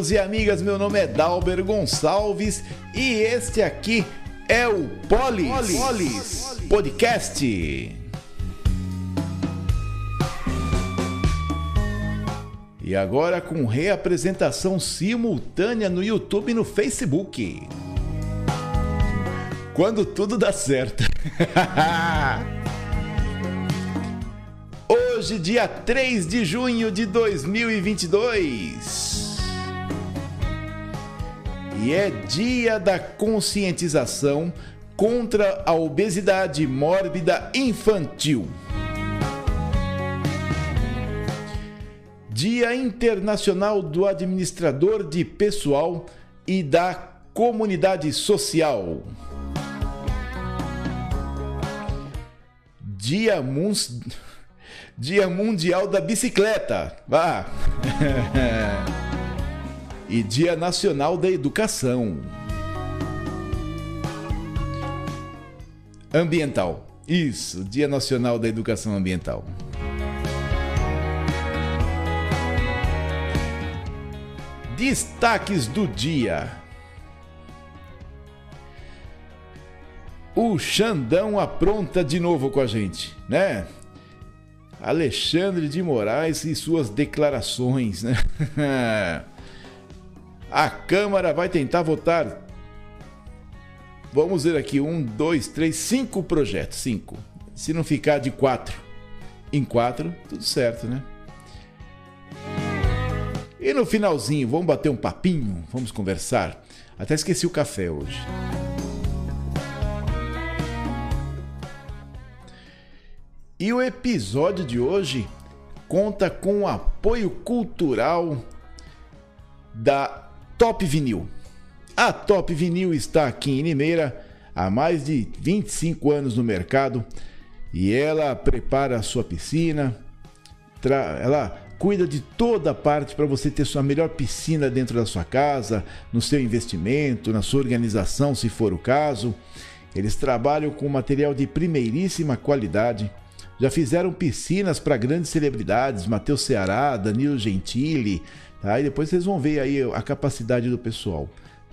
Amigos e amigas. Meu nome é Dalber Gonçalves e este aqui é o Polis, Polis, Polis Podcast. E agora com reapresentação simultânea no YouTube e no Facebook. Quando tudo dá certo. Hoje, dia 3 de junho de 2022. E é dia da conscientização contra a obesidade mórbida infantil. Dia Internacional do Administrador de Pessoal e da Comunidade Social. Dia. Dia Mundial da Bicicleta. Ah. e Dia Nacional da Educação. Ambiental. Isso, Dia Nacional da Educação Ambiental. Destaques do dia. O Xandão apronta de novo com a gente, né? Alexandre de Moraes e suas declarações, né? a Câmara vai tentar votar. Vamos ver aqui: um, dois, três, cinco projetos. Cinco. Se não ficar de quatro em quatro, tudo certo, né? E no finalzinho, vamos bater um papinho, vamos conversar. Até esqueci o café hoje. E o episódio de hoje conta com o apoio cultural da Top Vinil. A Top Vinil está aqui em Limeira há mais de 25 anos no mercado e ela prepara a sua piscina, ela cuida de toda a parte para você ter sua melhor piscina dentro da sua casa, no seu investimento, na sua organização, se for o caso. Eles trabalham com material de primeiríssima qualidade. Já fizeram piscinas para grandes celebridades, Matheus Ceará, Danilo Gentili, tá? E depois vocês vão ver aí a capacidade do pessoal.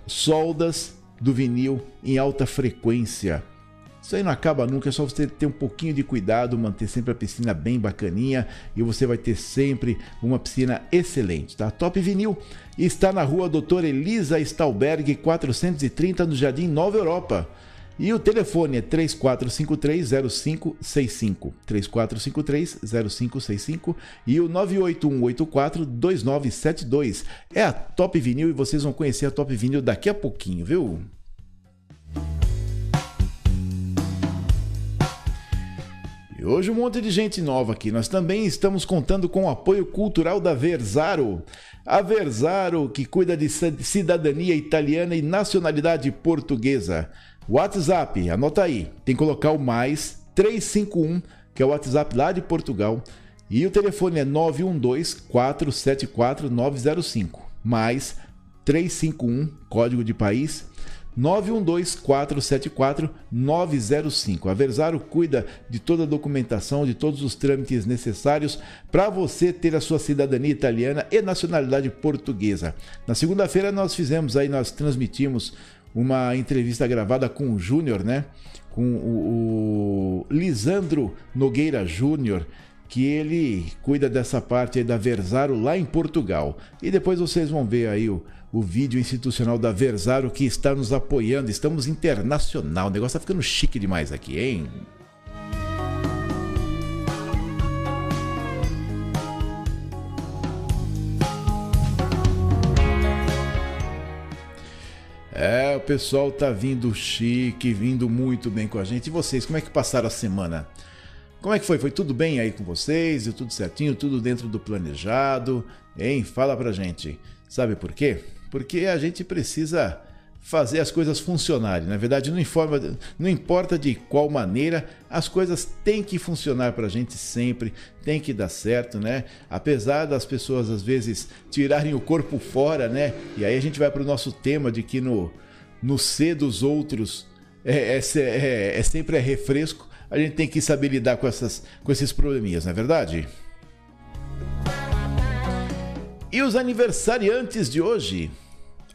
Soldas do vinil em alta frequência isso aí não acaba nunca, é só você ter um pouquinho de cuidado, manter sempre a piscina bem bacaninha e você vai ter sempre uma piscina excelente, tá? Top Vinil está na rua Doutora Elisa Stalberg 430 no Jardim Nova Europa. E o telefone é 3453-0565. 3453-0565 e o 98184-2972. É a Top Vinil e vocês vão conhecer a Top Vinil daqui a pouquinho, viu? E hoje um monte de gente nova aqui. Nós também estamos contando com o apoio cultural da Versaro. A Versaro, que cuida de cidadania italiana e nacionalidade portuguesa. WhatsApp, anota aí, tem que colocar o mais 351, que é o WhatsApp lá de Portugal. E o telefone é 912 474 905. Mais 351, código de país 912-474-905. A Versaro cuida de toda a documentação, de todos os trâmites necessários para você ter a sua cidadania italiana e nacionalidade portuguesa. Na segunda-feira nós fizemos aí, nós transmitimos uma entrevista gravada com o Júnior, né? Com o, o Lisandro Nogueira Júnior que ele cuida dessa parte da Versaro lá em Portugal. E depois vocês vão ver aí o, o vídeo institucional da Versaro que está nos apoiando. Estamos internacional. O negócio está ficando chique demais aqui, hein? É, o pessoal tá vindo chique, vindo muito bem com a gente. E vocês, como é que passaram a semana? Como é que foi? Foi tudo bem aí com vocês? Deu tudo certinho? Tudo dentro do planejado? Hein? Fala pra gente. Sabe por quê? Porque a gente precisa fazer as coisas funcionarem. Na verdade, não, informa, não importa de qual maneira, as coisas têm que funcionar para a gente sempre, tem que dar certo, né? Apesar das pessoas às vezes tirarem o corpo fora, né? E aí a gente vai para o nosso tema de que no, no ser dos outros é, é, é, é sempre é refresco. A gente tem que saber lidar com, essas, com esses probleminhas, não é verdade? E os aniversariantes de hoje?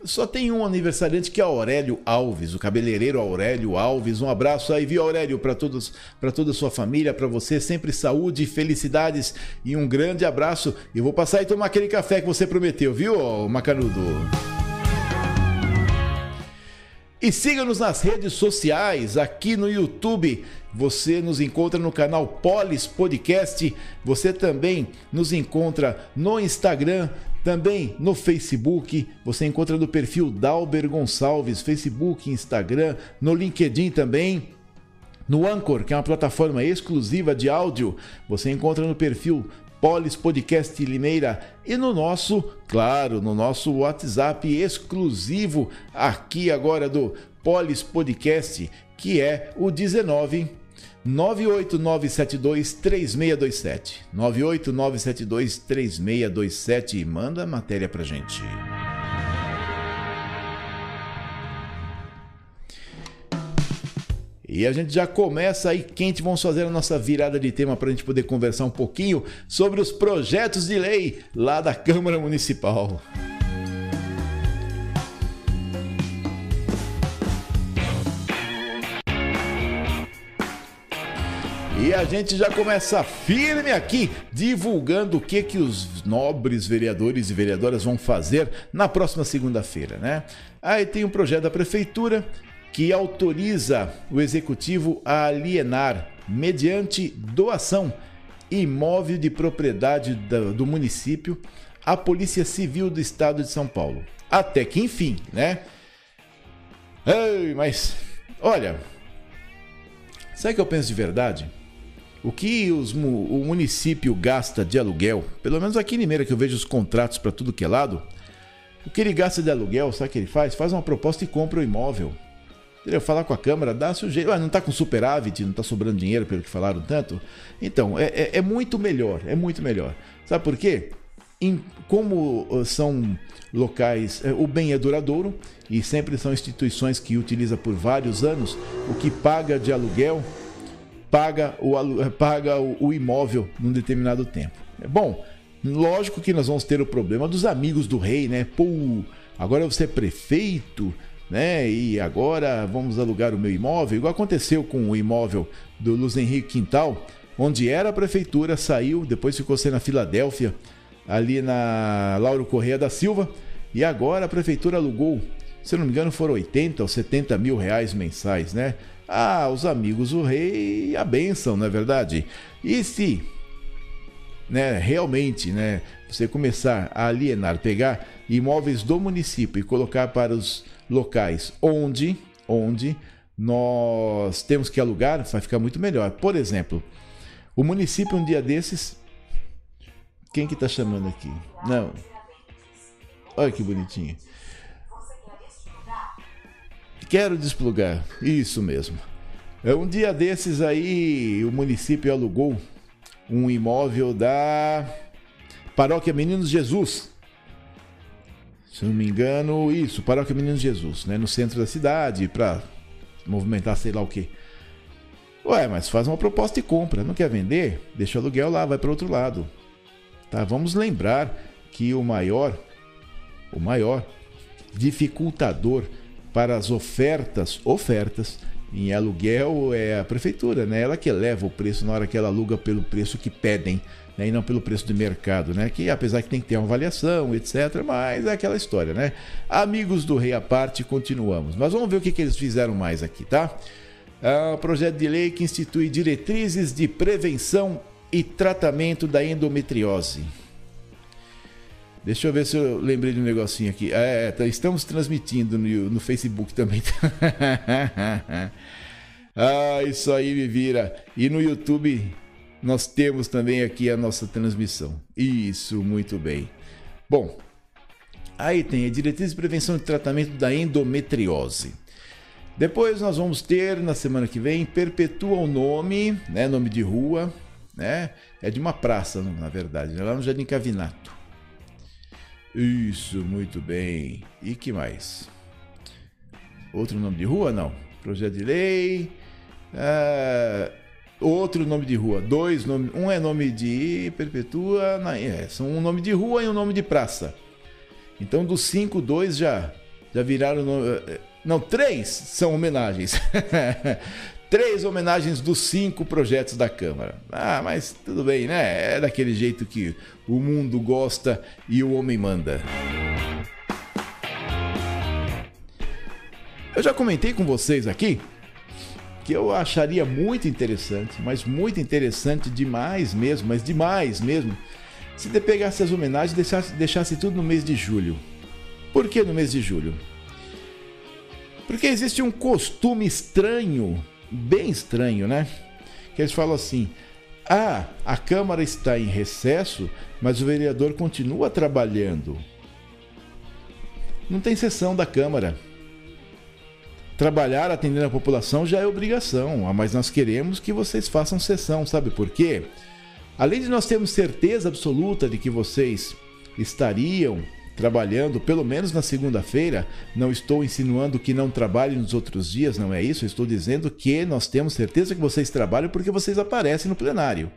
Só tem um aniversariante que é Aurélio Alves, o cabeleireiro Aurélio Alves. Um abraço aí, viu, Aurélio, para todos, para toda a sua família, para você, sempre saúde, felicidades e um grande abraço. E vou passar e tomar aquele café que você prometeu, viu, Macanudo? E siga-nos nas redes sociais, aqui no YouTube. Você nos encontra no canal Polis Podcast. Você também nos encontra no Instagram, também no Facebook. Você encontra no perfil Dalber Gonçalves, Facebook, Instagram, no LinkedIn também. No Anchor, que é uma plataforma exclusiva de áudio, você encontra no perfil Polis Podcast Limeira e no nosso, claro, no nosso WhatsApp exclusivo aqui agora do Polis Podcast, que é o 19 98972 3627. 98972 3627 e manda a matéria pra gente. E a gente já começa aí quente, vamos fazer a nossa virada de tema para a gente poder conversar um pouquinho sobre os projetos de lei lá da Câmara Municipal. E a gente já começa firme aqui, divulgando o que, que os nobres vereadores e vereadoras vão fazer na próxima segunda-feira, né? Aí tem um projeto da prefeitura que autoriza o executivo a alienar, mediante doação, imóvel de propriedade do município à Polícia Civil do Estado de São Paulo. Até que enfim, né? Ei, mas olha, sabe o que eu penso de verdade? O que os, o município gasta de aluguel, pelo menos aqui em Limeira que eu vejo os contratos para tudo que é lado, o que ele gasta de aluguel, sabe o que ele faz? Faz uma proposta e compra o imóvel. Entendeu? Falar com a Câmara, dá sujeito. Ah, não está com superávit, não está sobrando dinheiro, pelo que falaram tanto. Então, é, é, é, muito melhor, é muito melhor. Sabe por quê? Em, como uh, são locais, é, o bem é duradouro e sempre são instituições que utiliza por vários anos, o que paga de aluguel paga o, paga o, o imóvel num determinado tempo. É bom, lógico que nós vamos ter o problema dos amigos do rei, né? Pô, agora você é prefeito, né? E agora vamos alugar o meu imóvel, igual aconteceu com o imóvel do Luz Henrique Quintal, onde era a prefeitura, saiu, depois ficou sendo na Filadélfia, ali na Lauro Correia da Silva, e agora a prefeitura alugou, se não me engano, foram 80 ou 70 mil reais mensais, né? Ah, os amigos do rei, a benção, não é verdade? E se né, realmente né, você começar a alienar, pegar imóveis do município e colocar para os locais onde, onde nós temos que alugar, vai ficar muito melhor. Por exemplo, o município um dia desses. Quem que tá chamando aqui? Não. Olha que bonitinho. Quero desplugar. Isso mesmo. É um dia desses aí, o município alugou um imóvel da Paróquia Meninos Jesus se não me engano, isso, Paróquia Meninos Jesus, né? No centro da cidade, para movimentar sei lá o quê. Ué, mas faz uma proposta e compra. Não quer vender? Deixa o aluguel lá, vai para outro lado. Tá? Vamos lembrar que o maior, o maior dificultador para as ofertas, ofertas em aluguel é a prefeitura, né? Ela que eleva o preço na hora que ela aluga pelo preço que pedem né, e não pelo preço do mercado, né? Que apesar que tem que ter uma avaliação, etc., mas é aquela história, né? Amigos do Rei à parte, continuamos. Mas vamos ver o que, que eles fizeram mais aqui, tá? É um projeto de lei que institui diretrizes de prevenção e tratamento da endometriose. Deixa eu ver se eu lembrei de um negocinho aqui. É, tá, estamos transmitindo no, no Facebook também. ah, isso aí me vira. E no YouTube nós temos também aqui a nossa transmissão. Isso, muito bem. Bom, aí tem a diretriz de prevenção e tratamento da endometriose. Depois nós vamos ter na semana que vem perpetua o nome, né, nome de rua, né? É de uma praça, na verdade, lá no Jardim Cavinato. Isso, muito bem. E que mais? Outro nome de rua? Não. Projeto de lei. Ah, outro nome de rua, dois nomes, um é nome de Perpetua, é, são um nome de rua e um nome de praça. Então dos cinco, dois já já viraram eh, não três são homenagens. três homenagens dos cinco projetos da Câmara. Ah, mas tudo bem, né? É daquele jeito que o mundo gosta e o homem manda. Eu já comentei com vocês aqui que eu acharia muito interessante, mas muito interessante demais mesmo, mas demais mesmo, se de pegasse as homenagens e deixasse, deixasse tudo no mês de julho. Por que no mês de julho? Porque existe um costume estranho bem estranho, né? Que eles falam assim: ah, a Câmara está em recesso, mas o vereador continua trabalhando. Não tem sessão da Câmara. Trabalhar atendendo a população já é obrigação, ah, mas nós queremos que vocês façam sessão, sabe por quê? Além de nós termos certeza absoluta de que vocês estariam trabalhando, pelo menos na segunda-feira. Não estou insinuando que não trabalhe nos outros dias, não é isso. estou dizendo que nós temos certeza que vocês trabalham porque vocês aparecem no plenário.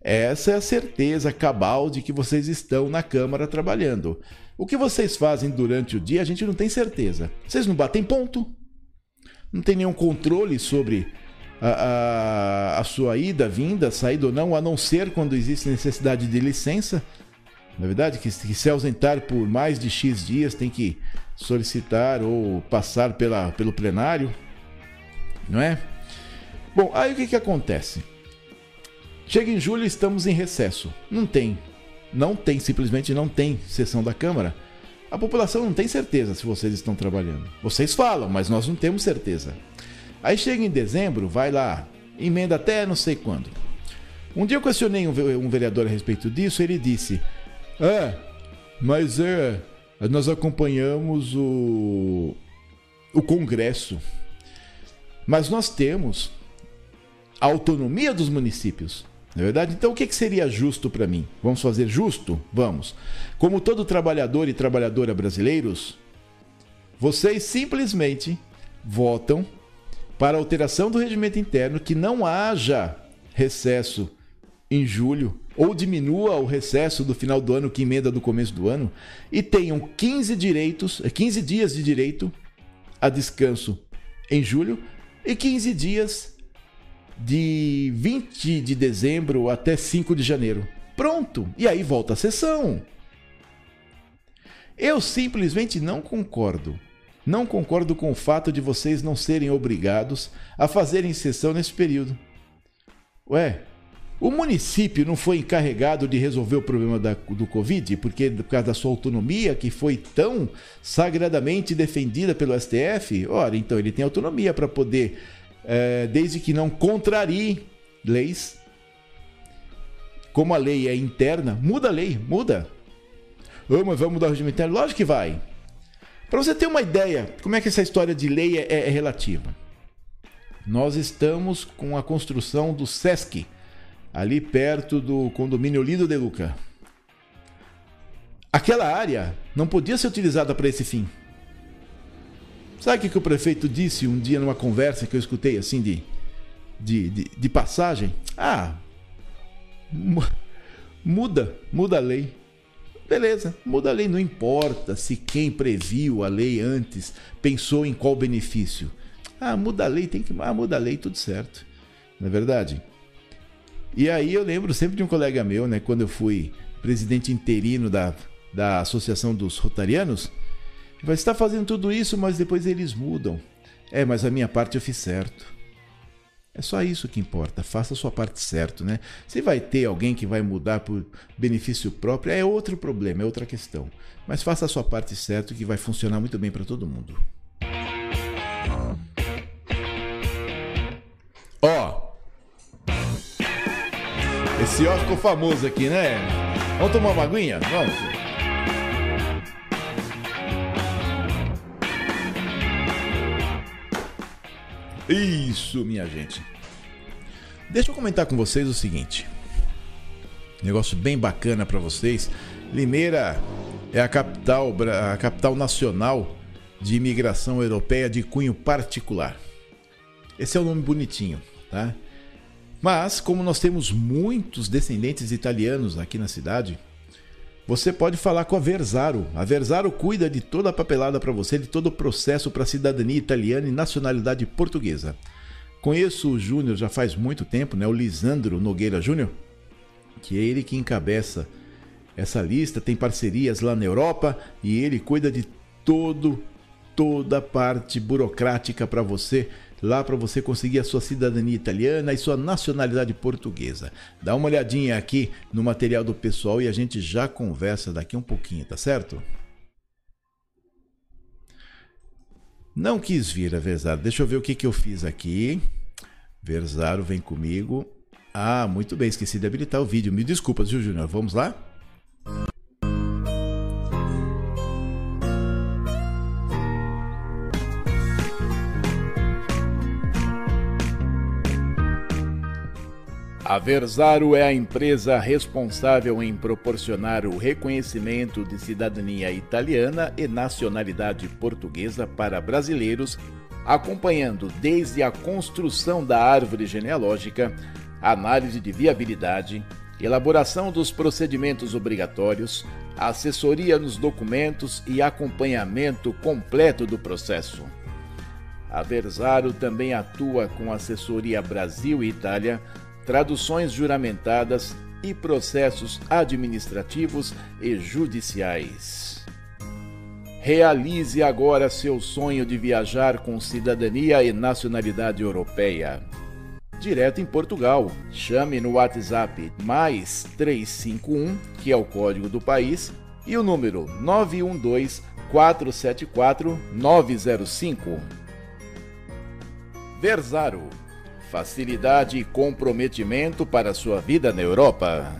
Essa é a certeza cabal de que vocês estão na Câmara trabalhando. O que vocês fazem durante o dia, a gente não tem certeza. Vocês não batem ponto. Não tem nenhum controle sobre a, a, a sua ida, vinda, saída ou não, a não ser quando existe necessidade de licença. Na é verdade, que, que se ausentar por mais de X dias tem que solicitar ou passar pela, pelo plenário, não é? Bom, aí o que, que acontece? Chega em julho estamos em recesso. Não tem. Não tem, simplesmente não tem sessão da Câmara. A população não tem certeza se vocês estão trabalhando. Vocês falam, mas nós não temos certeza. Aí chega em dezembro, vai lá, emenda até não sei quando. Um dia eu questionei um vereador a respeito disso, ele disse: é, mas é. Nós acompanhamos o, o Congresso. Mas nós temos a autonomia dos municípios. Não é verdade? Então o que, seria justo para mim? Vamos fazer justo? Vamos. Como todo trabalhador e trabalhadora brasileiros, vocês simplesmente votam para alteração do regimento interno que não haja recesso em julho ou diminua o recesso do final do ano que emenda do começo do ano e tenham 15 direitos, 15 dias de direito a descanso em julho e 15 dias de 20 de dezembro até 5 de janeiro. Pronto, e aí volta a sessão. Eu simplesmente não concordo. Não concordo com o fato de vocês não serem obrigados a fazerem sessão nesse período. Ué, o município não foi encarregado de resolver o problema da, do Covid, porque por causa da sua autonomia, que foi tão sagradamente defendida pelo STF? Ora, então ele tem autonomia para poder, é, desde que não contrarie leis, como a lei é interna, muda a lei, muda. Oh, mas mudar o regime interno? Lógico que vai. Para você ter uma ideia, como é que essa história de lei é, é, é relativa? Nós estamos com a construção do SESC, ali perto do condomínio Lido de Luca. Aquela área não podia ser utilizada para esse fim. Sabe o que o prefeito disse um dia numa conversa que eu escutei assim de, de, de, de passagem? Ah, muda, muda a lei. Beleza, muda a lei, não importa se quem previu a lei antes pensou em qual benefício. Ah, muda a lei, tem que. Ah, muda a lei, tudo certo. Não é verdade? E aí eu lembro sempre de um colega meu, né, quando eu fui presidente interino da, da Associação dos Rotarianos, falou, você está fazendo tudo isso, mas depois eles mudam. É, mas a minha parte eu fiz certo. É só isso que importa, faça a sua parte certo, né? Se vai ter alguém que vai mudar por benefício próprio, é outro problema, é outra questão. Mas faça a sua parte certo que vai funcionar muito bem para todo mundo. Ó, esse ó ficou famoso aqui, né? Vamos tomar uma aguinha? Vamos. Isso, minha gente. Deixa eu comentar com vocês o seguinte. Negócio bem bacana para vocês. Limeira é a capital, a capital nacional de imigração europeia de cunho particular. Esse é o nome bonitinho, tá? Mas, como nós temos muitos descendentes italianos aqui na cidade, você pode falar com a Versaro. A Versaro cuida de toda a papelada para você, de todo o processo para cidadania italiana e nacionalidade portuguesa. Conheço o Júnior já faz muito tempo, né? O Lisandro Nogueira Júnior, que é ele que encabeça essa lista, tem parcerias lá na Europa e ele cuida de todo toda a parte burocrática para você lá para você conseguir a sua cidadania italiana e sua nacionalidade portuguesa. Dá uma olhadinha aqui no material do pessoal e a gente já conversa daqui um pouquinho, tá certo? Não quis vir a Versaro. Deixa eu ver o que, que eu fiz aqui. Versaro, vem comigo. Ah, muito bem, esqueci de habilitar o vídeo. Me desculpa, viu, Júnior? Vamos lá? A Versaro é a empresa responsável em proporcionar o reconhecimento de cidadania italiana e nacionalidade portuguesa para brasileiros, acompanhando desde a construção da árvore genealógica, análise de viabilidade, elaboração dos procedimentos obrigatórios, assessoria nos documentos e acompanhamento completo do processo. A Versaro também atua com assessoria Brasil e Itália traduções juramentadas e processos administrativos e judiciais. Realize agora seu sonho de viajar com cidadania e nacionalidade europeia. Direto em Portugal. Chame no WhatsApp mais 351, que é o código do país, e o número 912 474 905. Versaro facilidade e comprometimento para sua vida na Europa.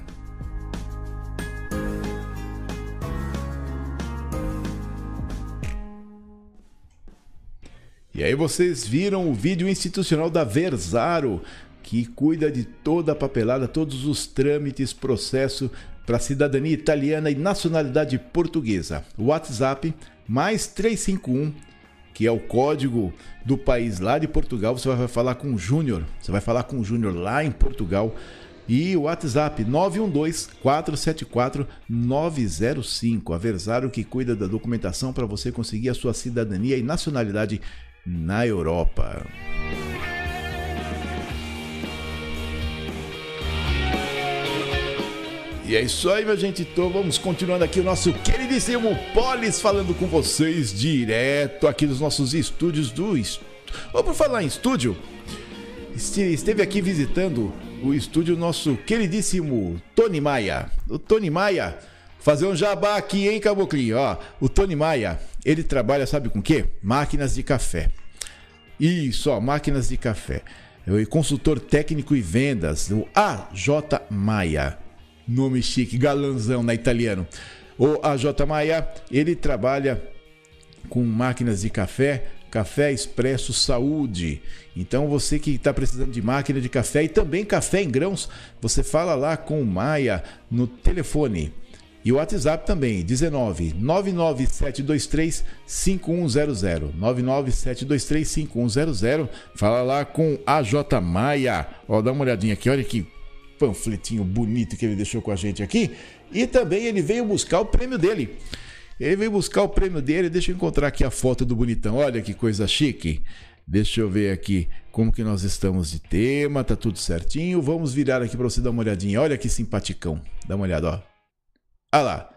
E aí vocês viram o vídeo institucional da Versaro, que cuida de toda a papelada, todos os trâmites, processo para cidadania italiana e nacionalidade portuguesa. WhatsApp mais 351 que é o código do país lá de Portugal, você vai falar com o Júnior. Você vai falar com o Júnior lá em Portugal. E o WhatsApp 912-474-905. Aversário que cuida da documentação para você conseguir a sua cidadania e nacionalidade na Europa. E é isso aí, minha gente. Então vamos continuando aqui o nosso queridíssimo Polis falando com vocês direto aqui dos nossos estúdios do. Ou por falar em estúdio, esteve aqui visitando o estúdio nosso queridíssimo Tony Maia. O Tony Maia, fazer um jabá aqui, hein, Caboclinho? Ó, o Tony Maia, ele trabalha, sabe com o quê? Máquinas de café. Isso, ó, máquinas de café. Eu consultor técnico e vendas, o AJ Maia. Nome chique, galanzão na italiano. O AJ Maia, ele trabalha com máquinas de café, Café Expresso Saúde. Então você que está precisando de máquina de café e também café em grãos, você fala lá com o Maia no telefone. E o WhatsApp também, 19 99723 5100. 99723 5100. Fala lá com a J Maia. Ó, dá uma olhadinha aqui, olha que panfletinho bonito que ele deixou com a gente aqui. E também ele veio buscar o prêmio dele. Ele veio buscar o prêmio dele. Deixa eu encontrar aqui a foto do bonitão. Olha que coisa chique. Deixa eu ver aqui como que nós estamos de tema. Tá tudo certinho. Vamos virar aqui para você dar uma olhadinha. Olha que simpaticão. Dá uma olhada, ó. Olha lá.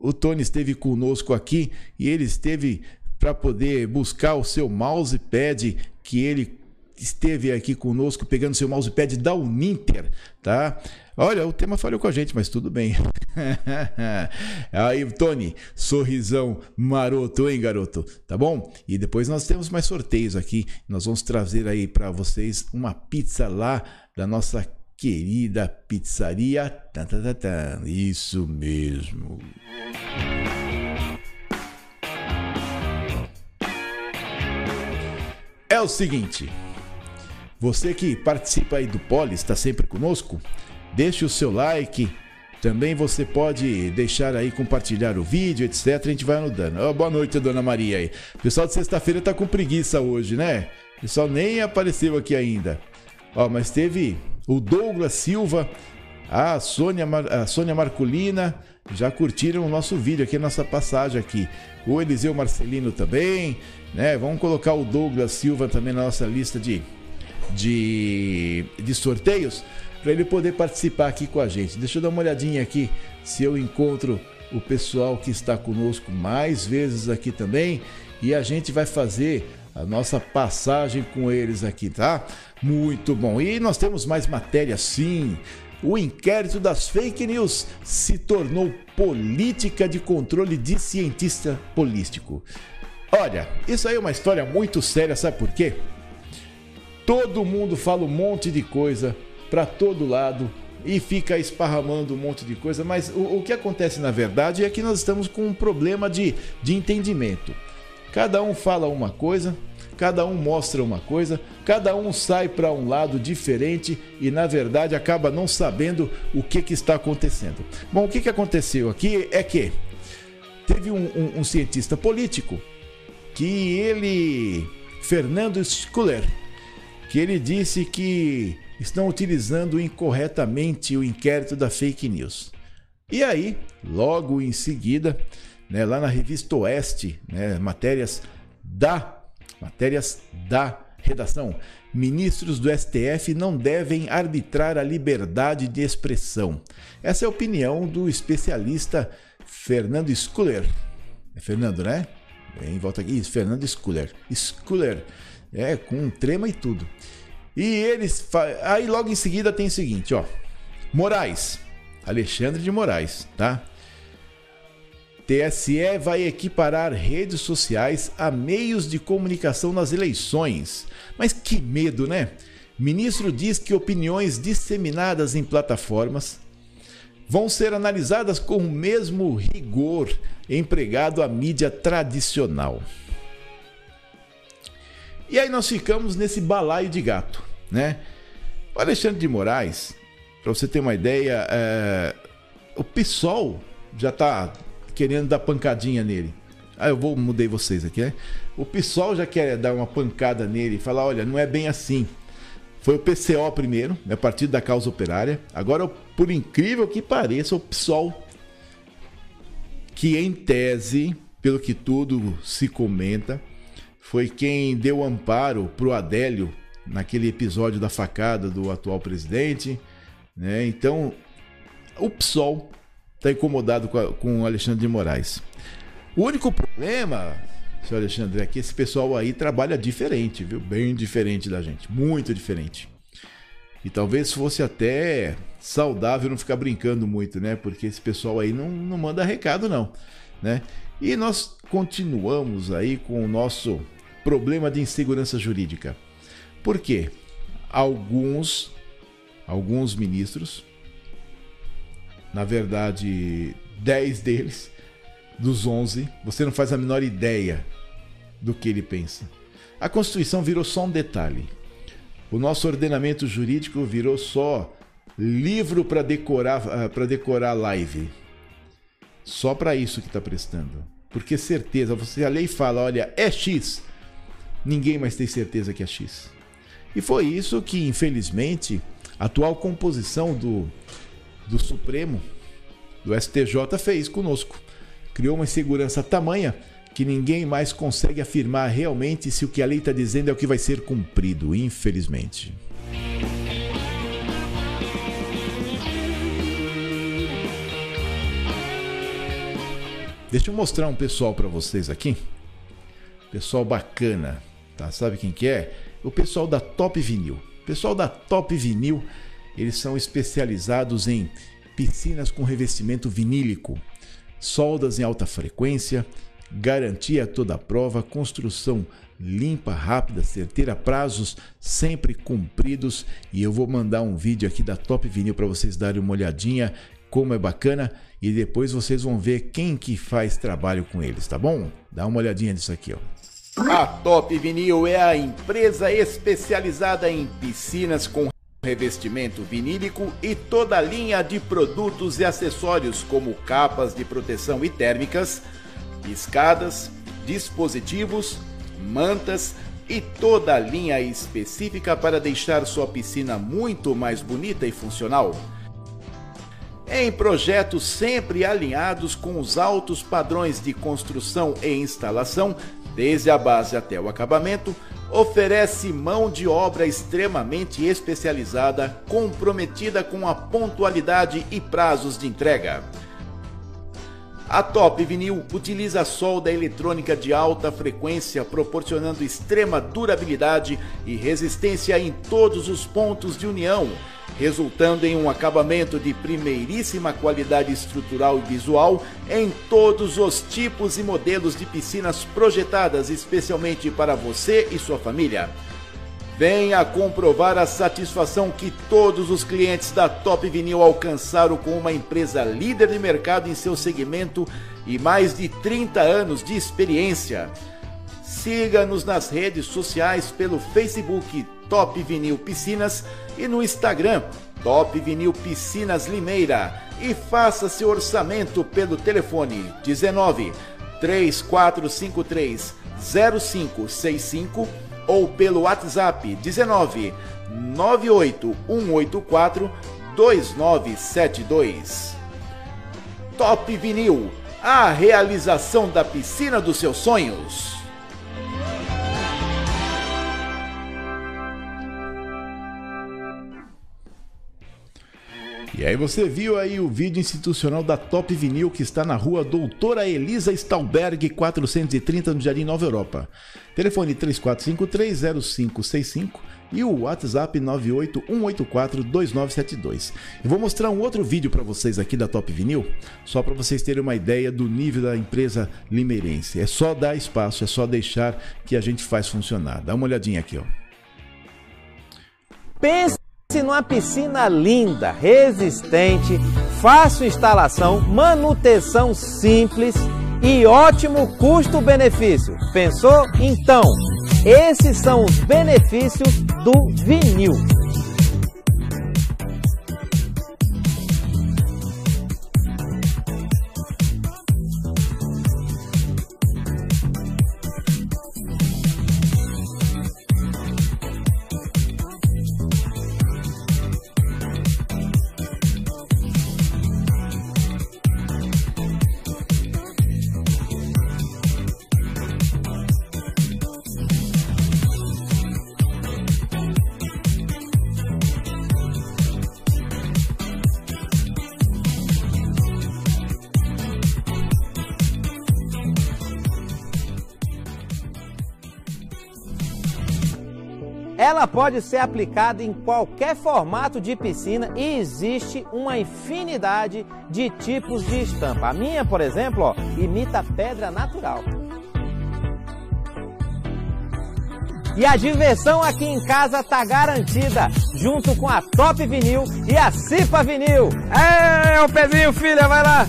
O Tony esteve conosco aqui e ele esteve para poder buscar o seu mousepad que ele esteve aqui conosco pegando seu mousepad da Uninter, tá? Olha, o tema falhou com a gente, mas tudo bem. aí, Tony, sorrisão maroto, hein, garoto? Tá bom? E depois nós temos mais sorteios aqui. Nós vamos trazer aí para vocês uma pizza lá da nossa querida pizzaria. Isso mesmo. É o seguinte. Você que participa aí do Poli, está sempre conosco, deixe o seu like. Também você pode deixar aí, compartilhar o vídeo, etc. A gente vai anudando. Oh, boa noite, dona Maria aí. Pessoal de sexta-feira tá com preguiça hoje, né? O pessoal nem apareceu aqui ainda. Ó, mas teve o Douglas Silva, a Sônia, a Sônia Marculina, já curtiram o nosso vídeo aqui, a nossa passagem aqui. O Eliseu Marcelino também, né? Vamos colocar o Douglas Silva também na nossa lista de, de, de sorteios para ele poder participar aqui com a gente. Deixa eu dar uma olhadinha aqui se eu encontro o pessoal que está conosco mais vezes aqui também e a gente vai fazer a nossa passagem com eles aqui, tá? Muito bom. E nós temos mais matéria sim. O inquérito das fake news se tornou política de controle de cientista político. Olha, isso aí é uma história muito séria, sabe por quê? Todo mundo fala um monte de coisa para todo lado e fica esparramando um monte de coisa, mas o, o, que acontece na verdade é que nós estamos com um problema de, de entendimento. Cada um fala uma coisa, cada um mostra uma coisa, cada um sai para um lado diferente e na verdade acaba não sabendo o que, que está acontecendo. Bom, o que, que aconteceu aqui é que teve um, um, um cientista político que ele, Fernando Schuller, que ele disse que estão utilizando incorretamente o inquérito da fake news. E aí, logo em seguida, né, lá na revista Oeste, né, matérias da Matérias da redação. Ministros do STF não devem arbitrar a liberdade de expressão. Essa é a opinião do especialista Fernando Schuller. É Fernando, né? Em volta aqui, Fernando Schuller. Schuller, é, com trema e tudo. E eles. Aí logo em seguida tem o seguinte, ó. Moraes. Alexandre de Moraes, tá? TSE vai equiparar redes sociais a meios de comunicação nas eleições. Mas que medo, né? Ministro diz que opiniões disseminadas em plataformas vão ser analisadas com o mesmo rigor empregado à mídia tradicional. E aí nós ficamos nesse balaio de gato, né? O Alexandre de Moraes, para você ter uma ideia, é... o PSOL já está querendo dar pancadinha nele. Ah, eu vou mudei vocês aqui, né? O pessoal já quer dar uma pancada nele e falar, olha, não é bem assim. Foi o PCO primeiro, né, Partido da Causa Operária. Agora, por incrível que pareça, o PSOL, que em tese, pelo que tudo se comenta, foi quem deu amparo pro Adélio naquele episódio da facada do atual presidente, né? Então, o PSOL está incomodado com, o Alexandre de Moraes. O único problema, senhor Alexandre, é que esse pessoal aí trabalha diferente, viu? Bem diferente da gente, muito diferente. E talvez fosse até saudável não ficar brincando muito, né? Porque esse pessoal aí não, não manda recado, não, né? E nós continuamos aí com o nosso problema de insegurança jurídica. Por quê? Alguns, alguns ministros na verdade, 10 deles, dos 11, você não faz a menor ideia do que ele pensa. A Constituição virou só um detalhe. O nosso ordenamento jurídico virou só livro para decorar para decorar live. Só para isso que está prestando. Porque certeza, você a lei fala, olha, é X. Ninguém mais tem certeza que é X. E foi isso que, infelizmente, a atual composição do do Supremo, do STJ, fez conosco. Criou uma insegurança tamanha que ninguém mais consegue afirmar realmente se o que a lei está dizendo é o que vai ser cumprido, infelizmente. Deixa eu mostrar um pessoal para vocês aqui. Pessoal bacana, tá? Sabe quem que é? O pessoal da Top Vinil. O pessoal da Top Vinil eles são especializados em piscinas com revestimento vinílico, soldas em alta frequência, garantia toda a prova, construção limpa, rápida, certeira, prazos sempre cumpridos. E eu vou mandar um vídeo aqui da Top Vinil para vocês darem uma olhadinha como é bacana e depois vocês vão ver quem que faz trabalho com eles, tá bom? Dá uma olhadinha nisso aqui, ó. A Top Vinil é a empresa especializada em piscinas com revestimento vinílico e toda a linha de produtos e acessórios como capas de proteção e térmicas, escadas, dispositivos, mantas e toda a linha específica para deixar sua piscina muito mais bonita e funcional. Em projetos sempre alinhados com os altos padrões de construção e instalação, desde a base até o acabamento, oferece mão de obra extremamente especializada, comprometida com a pontualidade e prazos de entrega. A Top Vinil utiliza solda eletrônica de alta frequência, proporcionando extrema durabilidade e resistência em todos os pontos de união, resultando em um acabamento de primeiríssima qualidade estrutural e visual em todos os tipos e modelos de piscinas projetadas especialmente para você e sua família. Venha comprovar a satisfação que todos os clientes da Top Vinil alcançaram com uma empresa líder de mercado em seu segmento e mais de 30 anos de experiência. Siga-nos nas redes sociais pelo Facebook Top Vinil Piscinas e no Instagram Top Vinil Piscinas Limeira e faça seu orçamento pelo telefone 19 3453 0565 ou pelo WhatsApp 19 98184 2972. Top Vinil, a realização da piscina dos seus sonhos. E aí você viu aí o vídeo institucional da Top Vinil que está na rua Doutora Elisa Stalberg 430 no Jardim Nova Europa. Telefone 34530565 e o WhatsApp 981842972. Eu vou mostrar um outro vídeo para vocês aqui da Top Vinil, só para vocês terem uma ideia do nível da empresa limeirense. É só dar espaço, é só deixar que a gente faz funcionar. Dá uma olhadinha aqui, ó. Pense numa piscina linda, resistente, fácil instalação, manutenção simples e ótimo custo-benefício. Pensou? Então, esses são os benefícios do vinil. Ela pode ser aplicada em qualquer formato de piscina e existe uma infinidade de tipos de estampa. A minha, por exemplo, ó, imita pedra natural. E a diversão aqui em casa tá garantida, junto com a Top Vinil e a Cipa Vinil. É, o pezinho, filha, vai lá!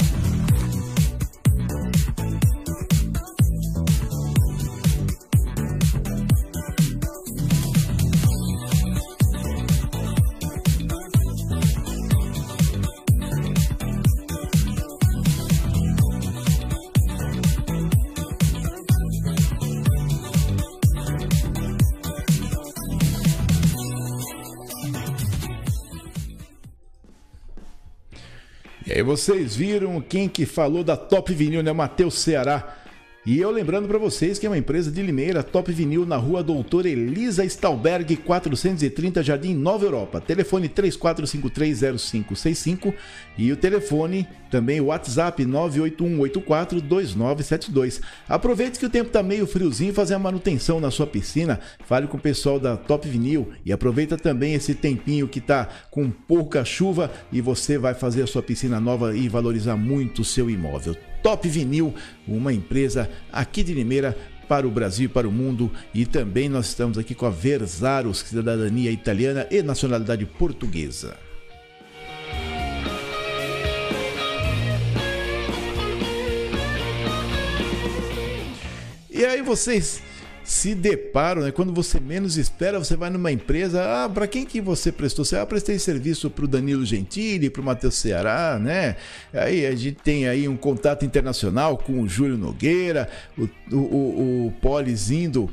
Vocês viram quem que falou da Top Vinil, né? Matheus Ceará. E eu lembrando para vocês que é uma empresa de Limeira, Top Vinil, na rua Doutora Elisa Stalberg, 430, Jardim Nova Europa. Telefone 34530565 e o telefone também o WhatsApp 981842972. Aproveite que o tempo tá meio friozinho, fazer a manutenção na sua piscina. Fale com o pessoal da Top Vinil e aproveita também esse tempinho que tá com pouca chuva e você vai fazer a sua piscina nova e valorizar muito o seu imóvel. Top Vinil, uma empresa aqui de Limeira para o Brasil e para o mundo. E também nós estamos aqui com a Versaros, cidadania italiana e nacionalidade portuguesa. E aí vocês se deparam, né? Quando você menos espera, você vai numa empresa, ah, para quem que você prestou? Você, ah, prestei serviço para o Danilo Gentili, para o Matheus Ceará, né? Aí a gente tem aí um contato internacional com o Júlio Nogueira, o, o, o, o Polis indo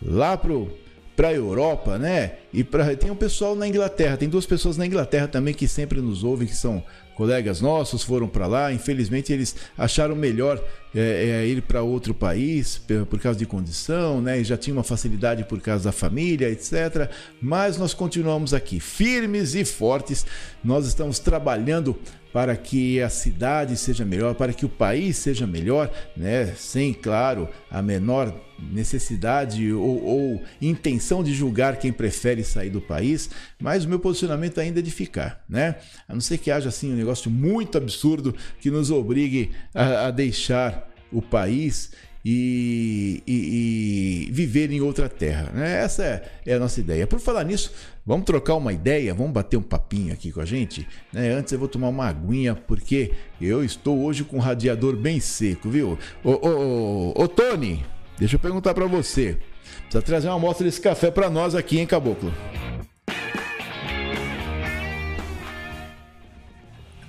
lá pro para a Europa, né? E para tem um pessoal na Inglaterra, tem duas pessoas na Inglaterra também que sempre nos ouvem, que são colegas nossos, foram para lá. Infelizmente eles acharam melhor é, é, ir para outro país por causa de condição, né? E já tinha uma facilidade por causa da família, etc. Mas nós continuamos aqui firmes e fortes. Nós estamos trabalhando para que a cidade seja melhor, para que o país seja melhor, né? Sem, claro, a menor necessidade ou, ou, intenção de julgar quem prefere sair do país, mas o meu posicionamento ainda é de ficar, né? A não ser que haja assim um negócio muito absurdo que nos obrigue a, a deixar o país e, e, e, viver em outra terra. Né? Essa é, é, a nossa ideia. Por falar nisso, vamos trocar uma ideia, vamos bater um papinho aqui com a gente. Né? Antes eu vou tomar uma aguinha, porque eu estou hoje com o radiador bem seco, viu? Ô, ô, ô, ô Tony, deixa eu perguntar para você. Precisa trazer uma amostra desse café para nós aqui, hein, Caboclo?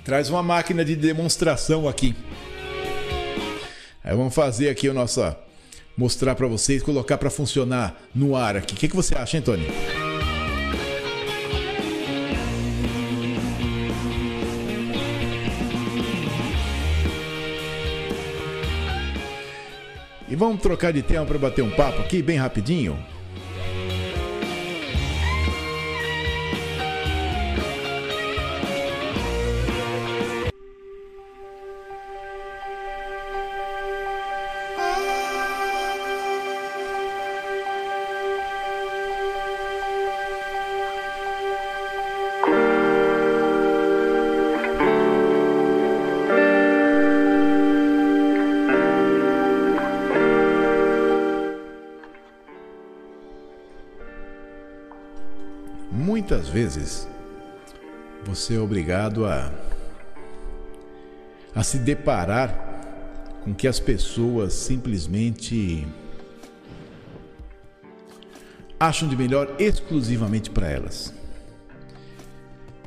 Traz uma máquina de demonstração aqui. Aí vamos fazer aqui o nosso. Mostrar para vocês, colocar para funcionar no ar aqui. O que, que você acha, Tony? E vamos trocar de tema para bater um papo aqui bem rapidinho. Você é obrigado a, a se deparar com que as pessoas simplesmente acham de melhor exclusivamente para elas.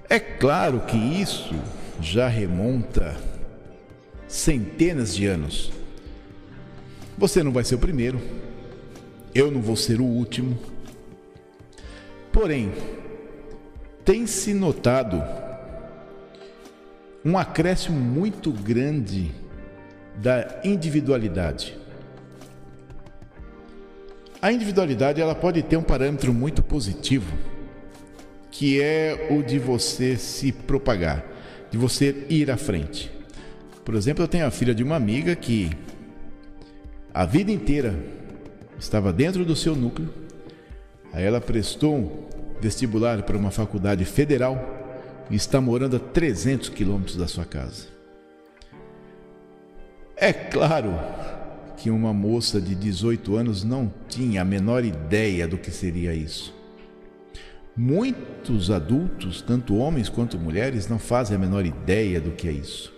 É claro que isso já remonta centenas de anos. Você não vai ser o primeiro, eu não vou ser o último. Porém, tem se notado um acréscimo muito grande da individualidade. A individualidade ela pode ter um parâmetro muito positivo, que é o de você se propagar, de você ir à frente. Por exemplo, eu tenho a filha de uma amiga que a vida inteira estava dentro do seu núcleo, aí ela prestou vestibular para uma faculdade federal e está morando a 300 quilômetros da sua casa. É claro que uma moça de 18 anos não tinha a menor ideia do que seria isso. Muitos adultos, tanto homens quanto mulheres, não fazem a menor ideia do que é isso.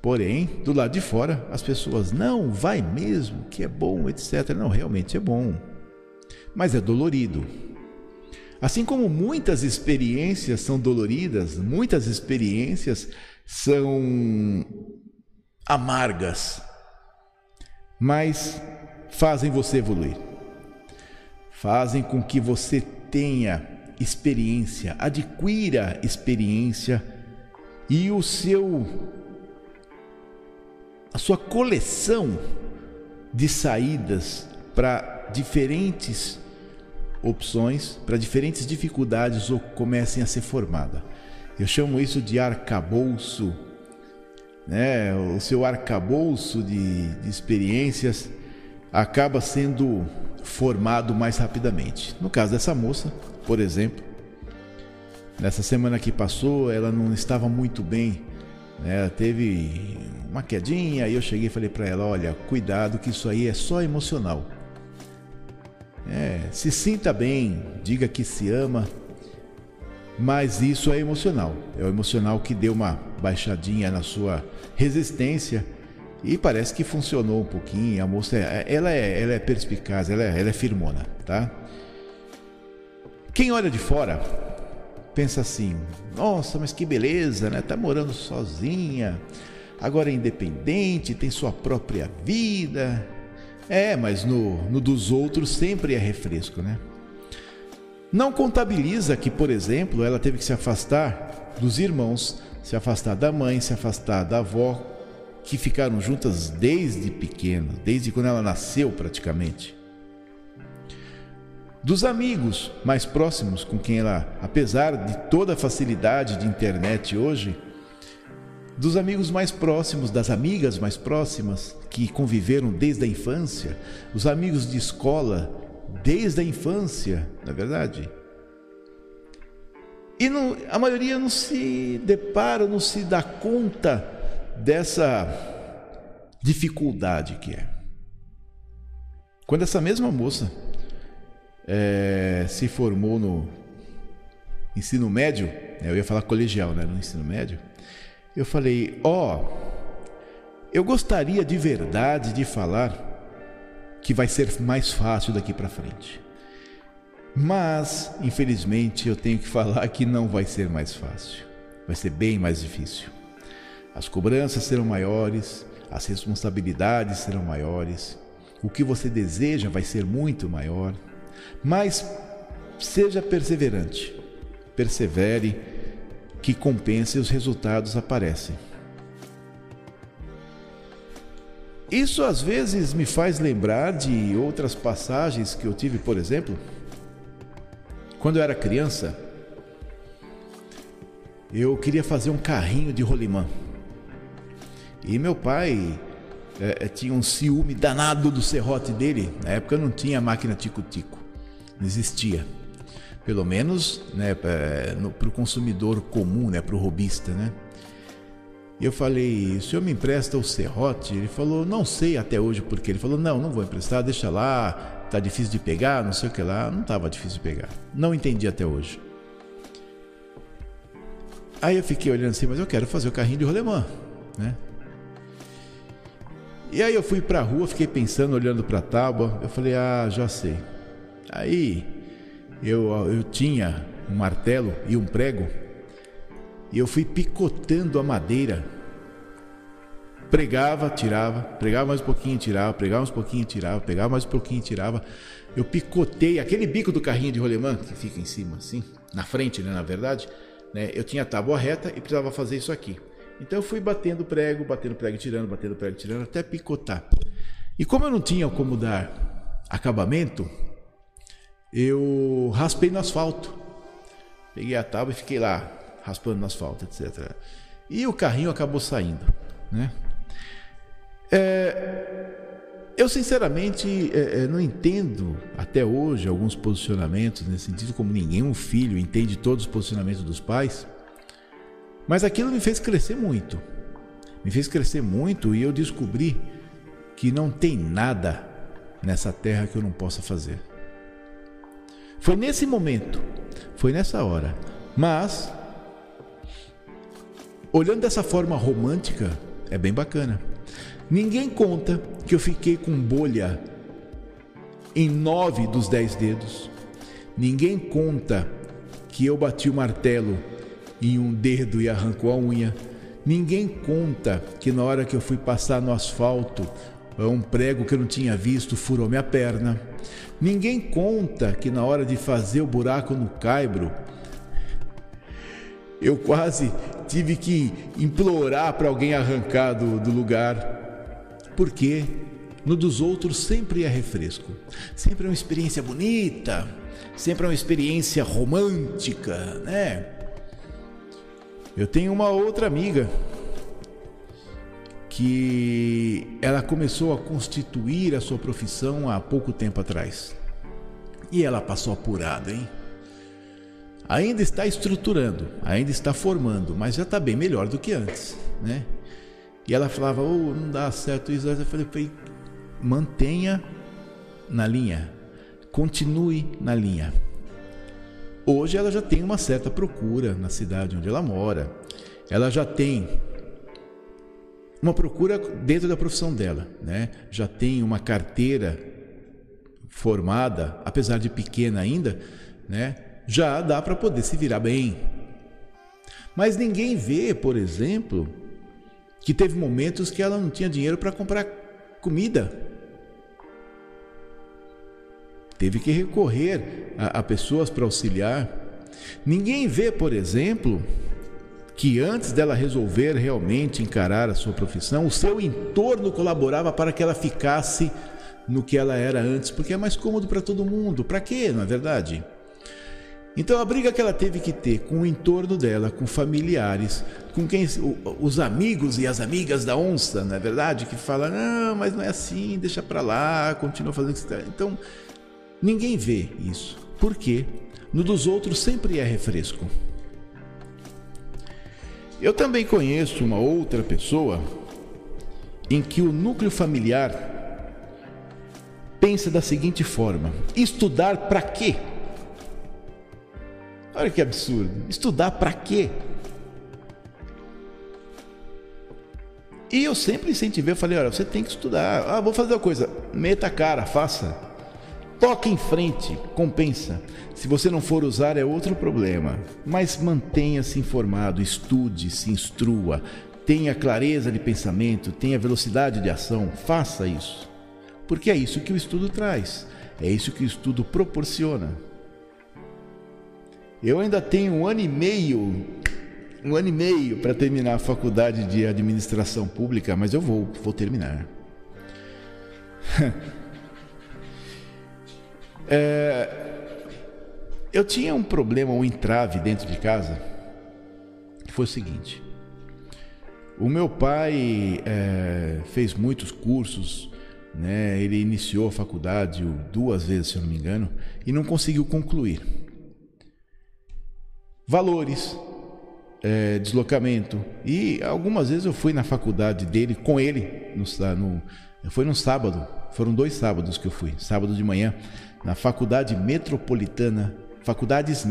Porém, do lado de fora, as pessoas, não, vai mesmo, que é bom, etc. Não, realmente é bom. Mas é dolorido, Assim como muitas experiências são doloridas, muitas experiências são amargas, mas fazem você evoluir. Fazem com que você tenha experiência, adquira experiência e o seu a sua coleção de saídas para diferentes opções para diferentes dificuldades ou comecem a ser formadas. Eu chamo isso de arcabouço, né? O seu arcabouço de, de experiências acaba sendo formado mais rapidamente. No caso dessa moça, por exemplo, nessa semana que passou, ela não estava muito bem, né? Ela teve uma quedinha, aí eu cheguei e falei para ela, olha, cuidado que isso aí é só emocional. É, se sinta bem, diga que se ama, mas isso é emocional. É o emocional que deu uma baixadinha na sua resistência e parece que funcionou um pouquinho. A moça, ela é, ela é perspicaz, ela é, ela é firmona, tá? Quem olha de fora pensa assim: nossa, mas que beleza, né? Tá morando sozinha, agora é independente, tem sua própria vida. É, mas no, no dos outros sempre é refresco, né? Não contabiliza que, por exemplo, ela teve que se afastar dos irmãos, se afastar da mãe, se afastar da avó, que ficaram juntas desde pequena, desde quando ela nasceu praticamente. Dos amigos mais próximos com quem ela, apesar de toda a facilidade de internet hoje, dos amigos mais próximos, das amigas mais próximas que conviveram desde a infância, os amigos de escola desde a infância, na é verdade. E não, a maioria não se depara, não se dá conta dessa dificuldade que é. Quando essa mesma moça é, se formou no ensino médio, né, eu ia falar colegial, né, no ensino médio, eu falei: Ó, oh, eu gostaria de verdade de falar que vai ser mais fácil daqui para frente. Mas, infelizmente, eu tenho que falar que não vai ser mais fácil. Vai ser bem mais difícil. As cobranças serão maiores, as responsabilidades serão maiores, o que você deseja vai ser muito maior. Mas seja perseverante, persevere que compense e os resultados aparecem. Isso às vezes me faz lembrar de outras passagens que eu tive, por exemplo, quando eu era criança, eu queria fazer um carrinho de rolimã. E meu pai é, tinha um ciúme danado do serrote dele. Na época não tinha máquina tico-tico, não existia pelo menos né, para o consumidor comum, né, para o robista. Né? E eu falei, o senhor me empresta o serrote? Ele falou, não sei até hoje porque. Ele falou, não, não vou emprestar, deixa lá, tá difícil de pegar, não sei o que lá. Não estava difícil de pegar. Não entendi até hoje. Aí eu fiquei olhando assim, mas eu quero fazer o carrinho de rolemã, né? E aí eu fui para a rua, fiquei pensando, olhando para a tábua. Eu falei, ah, já sei. Aí eu, eu tinha um martelo e um prego e eu fui picotando a madeira. Pregava, tirava, pregava mais um pouquinho, tirava, pregava mais um pouquinho, tirava, pegava mais um pouquinho, tirava. Eu picotei aquele bico do carrinho de rolemã que fica em cima, assim, na frente, né, na verdade. Né, eu tinha a tábua reta e precisava fazer isso aqui. Então eu fui batendo prego, batendo prego, tirando, batendo prego, tirando, até picotar. E como eu não tinha como dar acabamento, eu raspei no asfalto. Peguei a tábua e fiquei lá, raspando no asfalto, etc. E o carrinho acabou saindo. Né? É, eu, sinceramente, é, é, não entendo até hoje alguns posicionamentos nesse sentido, como ninguém, filho, entende todos os posicionamentos dos pais. Mas aquilo me fez crescer muito. Me fez crescer muito e eu descobri que não tem nada nessa terra que eu não possa fazer. Foi nesse momento, foi nessa hora. Mas, olhando dessa forma romântica, é bem bacana. Ninguém conta que eu fiquei com bolha em nove dos dez dedos. Ninguém conta que eu bati o martelo em um dedo e arrancou a unha. Ninguém conta que na hora que eu fui passar no asfalto, um prego que eu não tinha visto furou minha perna. Ninguém conta que na hora de fazer o buraco no caibro, eu quase tive que implorar para alguém arrancar do, do lugar. Porque no dos outros sempre é refresco, sempre é uma experiência bonita, sempre é uma experiência romântica, né? Eu tenho uma outra amiga que ela começou a constituir a sua profissão há pouco tempo atrás. E ela passou apurada, hein? Ainda está estruturando, ainda está formando, mas já está bem melhor do que antes, né? E ela falava, oh, não dá certo isso. Eu falei, mantenha na linha, continue na linha. Hoje ela já tem uma certa procura na cidade onde ela mora. Ela já tem uma procura dentro da profissão dela, né? Já tem uma carteira formada, apesar de pequena ainda, né? Já dá para poder se virar bem. Mas ninguém vê, por exemplo, que teve momentos que ela não tinha dinheiro para comprar comida. teve que recorrer a, a pessoas para auxiliar. Ninguém vê, por exemplo, que antes dela resolver realmente encarar a sua profissão, o seu entorno colaborava para que ela ficasse no que ela era antes, porque é mais cômodo para todo mundo. Para quê, não é verdade? Então a briga que ela teve que ter com o entorno dela, com familiares, com quem os amigos e as amigas da onça, não é verdade, que falam: "Não, mas não é assim, deixa para lá, continua fazendo isso". Então, ninguém vê isso. Por quê? No dos outros sempre é refresco. Eu também conheço uma outra pessoa em que o núcleo familiar pensa da seguinte forma: estudar para quê? Olha que absurdo. Estudar para quê? E eu sempre incentivei, eu falei, olha, você tem que estudar. Ah, vou fazer uma coisa. Meta a cara, faça. Toque em frente, compensa. Se você não for usar, é outro problema. Mas mantenha-se informado, estude, se instrua, tenha clareza de pensamento, tenha velocidade de ação, faça isso. Porque é isso que o estudo traz, é isso que o estudo proporciona. Eu ainda tenho um ano e meio, um ano e meio para terminar a faculdade de administração pública, mas eu vou, vou terminar. é, eu tinha um problema, um entrave dentro de casa, que foi o seguinte. O meu pai é, fez muitos cursos né? Ele iniciou a faculdade duas vezes, se eu não me engano, e não conseguiu concluir. Valores, é, deslocamento. E algumas vezes eu fui na faculdade dele com ele, no, no, foi no sábado, foram dois sábados que eu fui, sábado de manhã, na Faculdade Metropolitana, Faculdades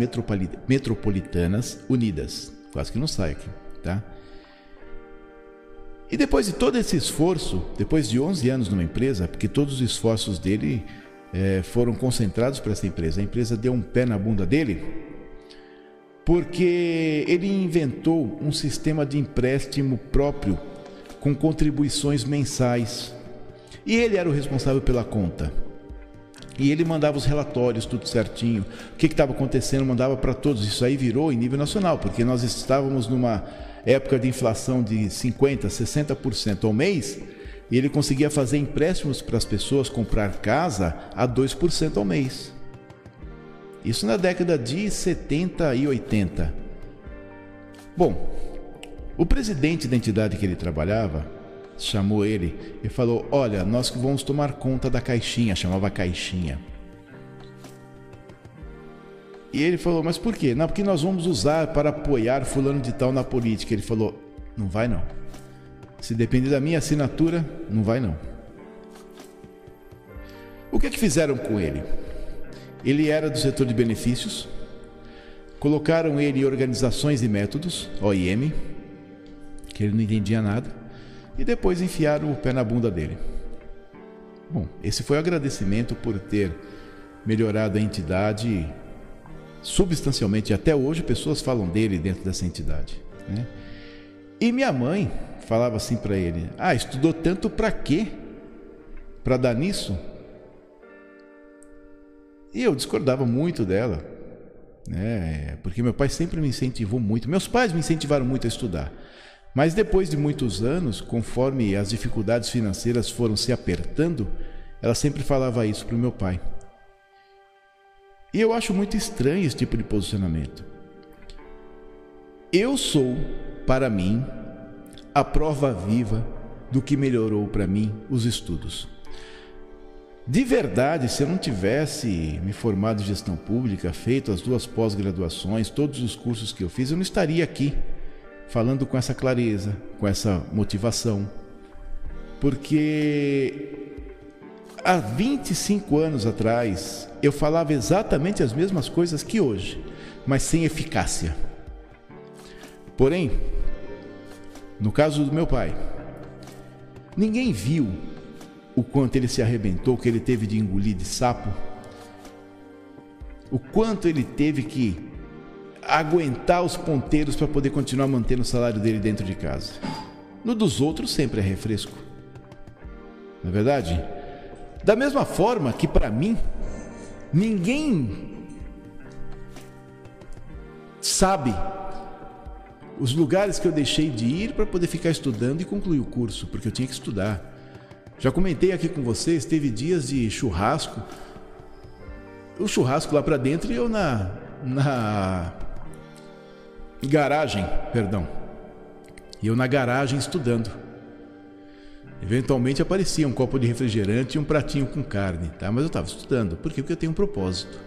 Metropolitanas Unidas. Quase que não sai aqui, tá? E depois de todo esse esforço, depois de 11 anos numa empresa, porque todos os esforços dele é, foram concentrados para essa empresa, a empresa deu um pé na bunda dele, porque ele inventou um sistema de empréstimo próprio com contribuições mensais. E ele era o responsável pela conta. E ele mandava os relatórios, tudo certinho. O que estava acontecendo, mandava para todos. Isso aí virou em nível nacional, porque nós estávamos numa época de inflação de 50%, 60% ao mês, e ele conseguia fazer empréstimos para as pessoas comprar casa a 2% ao mês. Isso na década de 70 e 80. Bom, o presidente da entidade que ele trabalhava chamou ele e falou: Olha, nós que vamos tomar conta da caixinha, chamava caixinha. E ele falou, mas por quê? Não, porque nós vamos usar para apoiar fulano de tal na política. Ele falou, não vai não. Se depender da minha assinatura, não vai não. O que é que fizeram com ele? Ele era do setor de benefícios, colocaram ele em organizações e métodos, OIM, que ele não entendia nada, e depois enfiaram o pé na bunda dele. Bom, esse foi o agradecimento por ter melhorado a entidade substancialmente. Até hoje pessoas falam dele dentro dessa entidade. Né? E minha mãe falava assim para ele: Ah, estudou tanto para quê? Para dar nisso? E eu discordava muito dela, né? Porque meu pai sempre me incentivou muito. Meus pais me incentivaram muito a estudar. Mas depois de muitos anos, conforme as dificuldades financeiras foram se apertando, ela sempre falava isso para o meu pai. E eu acho muito estranho esse tipo de posicionamento. Eu sou, para mim, a prova viva do que melhorou para mim os estudos. De verdade, se eu não tivesse me formado em gestão pública, feito as duas pós-graduações, todos os cursos que eu fiz, eu não estaria aqui falando com essa clareza, com essa motivação. Porque há 25 anos atrás, eu falava exatamente as mesmas coisas que hoje, mas sem eficácia. Porém, no caso do meu pai, ninguém viu o quanto ele se arrebentou, que ele teve de engolir de sapo, o quanto ele teve que aguentar os ponteiros para poder continuar mantendo o salário dele dentro de casa. No dos outros sempre é refresco. Não é verdade? Da mesma forma que para mim Ninguém sabe os lugares que eu deixei de ir para poder ficar estudando e concluir o curso, porque eu tinha que estudar. Já comentei aqui com vocês, teve dias de churrasco. O churrasco lá para dentro e eu na na garagem, perdão. E eu na garagem estudando. Eventualmente aparecia um copo de refrigerante e um pratinho com carne, tá? Mas eu estava estudando. Por quê? Porque eu tenho um propósito.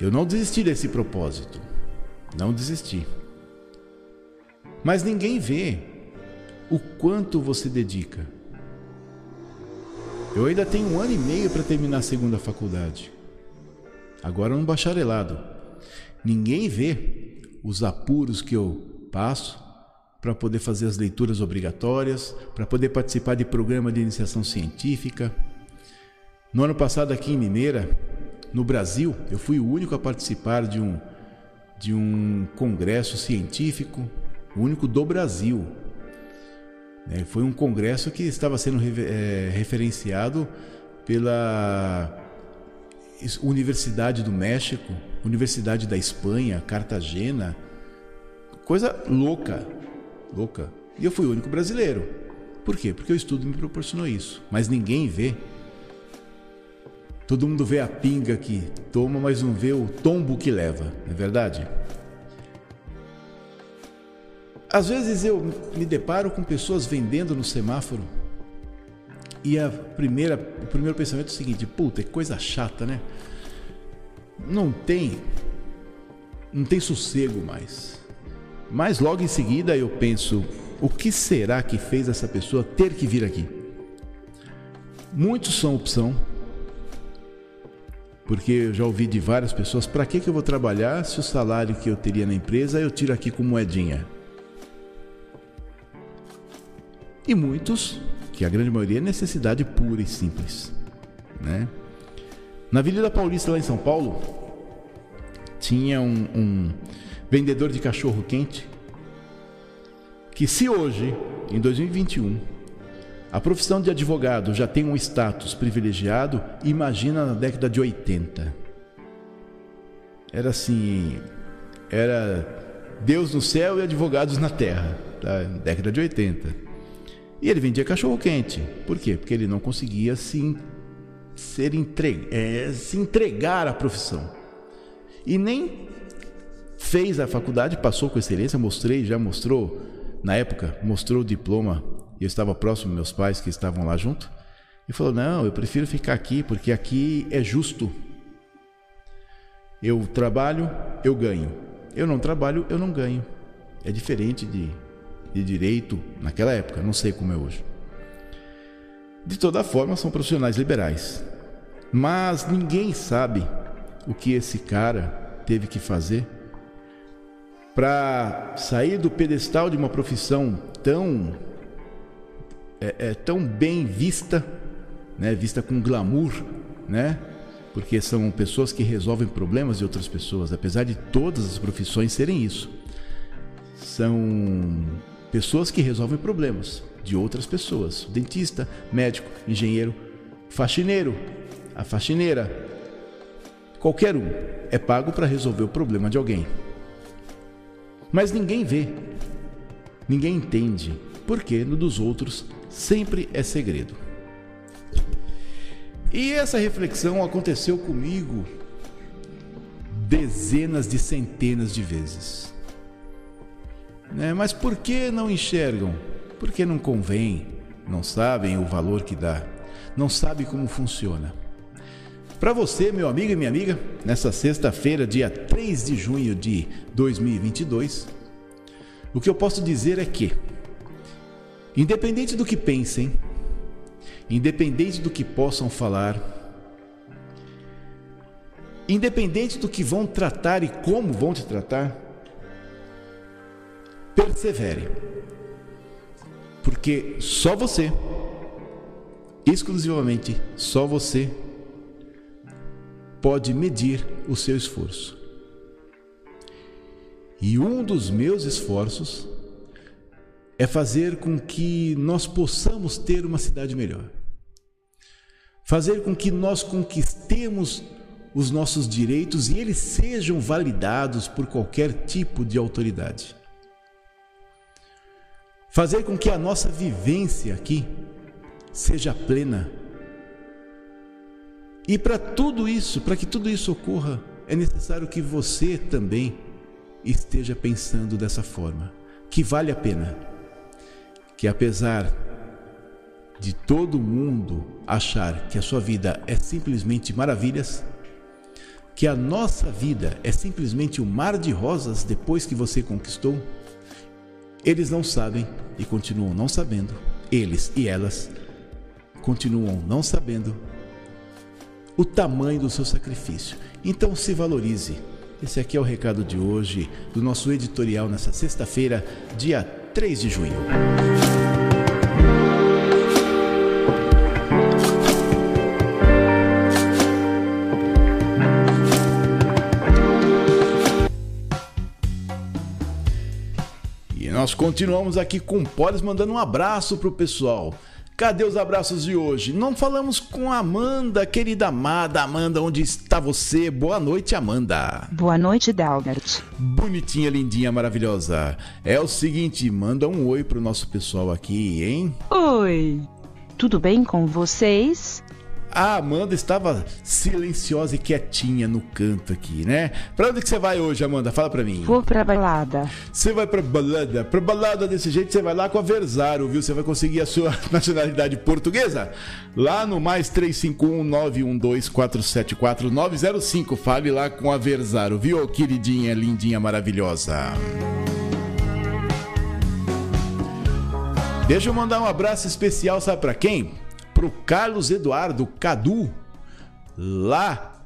Eu não desisti desse propósito. Não desisti. Mas ninguém vê o quanto você dedica. Eu ainda tenho um ano e meio para terminar a segunda faculdade. Agora no bacharelado. Ninguém vê os apuros que eu passo para poder fazer as leituras obrigatórias, para poder participar de programa de iniciação científica. No ano passado aqui em Mineira, no Brasil, eu fui o único a participar de um de um congresso científico, o único do Brasil. É, foi um congresso que estava sendo é, referenciado pela Universidade do México, Universidade da Espanha, Cartagena. Coisa louca, louca. E eu fui o único brasileiro. Por quê? Porque o estudo me proporcionou isso. Mas ninguém vê. Todo mundo vê a pinga que toma, mas não vê o tombo que leva, não é verdade? Às vezes eu me deparo com pessoas vendendo no semáforo e a primeira, o primeiro pensamento é o seguinte: puta, que coisa chata, né? Não tem, não tem sossego mais. Mas logo em seguida eu penso: o que será que fez essa pessoa ter que vir aqui? Muitos são opção, porque eu já ouvi de várias pessoas: para que, que eu vou trabalhar se o salário que eu teria na empresa eu tiro aqui com moedinha? E muitos que a grande maioria é necessidade pura e simples. Né? Na Avenida Paulista, lá em São Paulo, tinha um, um vendedor de cachorro quente que, se hoje, em 2021, a profissão de advogado já tem um status privilegiado, imagina na década de 80. Era assim, era Deus no céu e advogados na terra, tá? década de 80. E ele vendia cachorro quente. Por quê? Porque ele não conseguia se, ser entregue, é, se entregar à profissão. E nem fez a faculdade, passou com excelência, mostrei, já mostrou, na época, mostrou o diploma. Eu estava próximo meus pais que estavam lá junto. E falou: Não, eu prefiro ficar aqui, porque aqui é justo. Eu trabalho, eu ganho. Eu não trabalho, eu não ganho. É diferente de de direito naquela época, não sei como é hoje. De toda forma, são profissionais liberais. Mas ninguém sabe o que esse cara teve que fazer para sair do pedestal de uma profissão tão é, é, tão bem vista, né, vista com glamour, né? Porque são pessoas que resolvem problemas de outras pessoas, apesar de todas as profissões serem isso. São Pessoas que resolvem problemas de outras pessoas. Dentista, médico, engenheiro, faxineiro, a faxineira. Qualquer um é pago para resolver o problema de alguém. Mas ninguém vê, ninguém entende, porque no dos outros sempre é segredo. E essa reflexão aconteceu comigo dezenas de centenas de vezes. Né? Mas por que não enxergam? Porque não convém, não sabem o valor que dá, não sabem como funciona. Para você, meu amigo e minha amiga, nessa sexta-feira, dia 3 de junho de 2022, o que eu posso dizer é que, independente do que pensem, independente do que possam falar, independente do que vão tratar e como vão te tratar, persevere. Porque só você, exclusivamente só você, pode medir o seu esforço. E um dos meus esforços é fazer com que nós possamos ter uma cidade melhor. Fazer com que nós conquistemos os nossos direitos e eles sejam validados por qualquer tipo de autoridade. Fazer com que a nossa vivência aqui seja plena. E para tudo isso, para que tudo isso ocorra, é necessário que você também esteja pensando dessa forma, que vale a pena. Que apesar de todo mundo achar que a sua vida é simplesmente maravilhas, que a nossa vida é simplesmente um mar de rosas depois que você conquistou, eles não sabem e continuam não sabendo, eles e elas continuam não sabendo o tamanho do seu sacrifício. Então se valorize. Esse aqui é o recado de hoje do nosso editorial nessa sexta-feira, dia 3 de junho. Continuamos aqui com o Polis mandando um abraço pro pessoal. Cadê os abraços de hoje? Não falamos com a Amanda, querida amada. Amanda, onde está você? Boa noite, Amanda. Boa noite, Dalbert. Bonitinha, lindinha, maravilhosa. É o seguinte, manda um oi pro nosso pessoal aqui, hein? Oi. Tudo bem com vocês? A Amanda estava silenciosa e quietinha no canto aqui, né? Pra onde que você vai hoje, Amanda? Fala pra mim. Vou pra balada. Você vai pra balada? Pra balada desse jeito, você vai lá com a Versaro, viu? Você vai conseguir a sua nacionalidade portuguesa? Lá no mais 351-912-474-905. Fale lá com a Versaro, viu, queridinha, lindinha, maravilhosa. Deixa eu mandar um abraço especial, sabe pra quem? Pro Carlos Eduardo Cadu, lá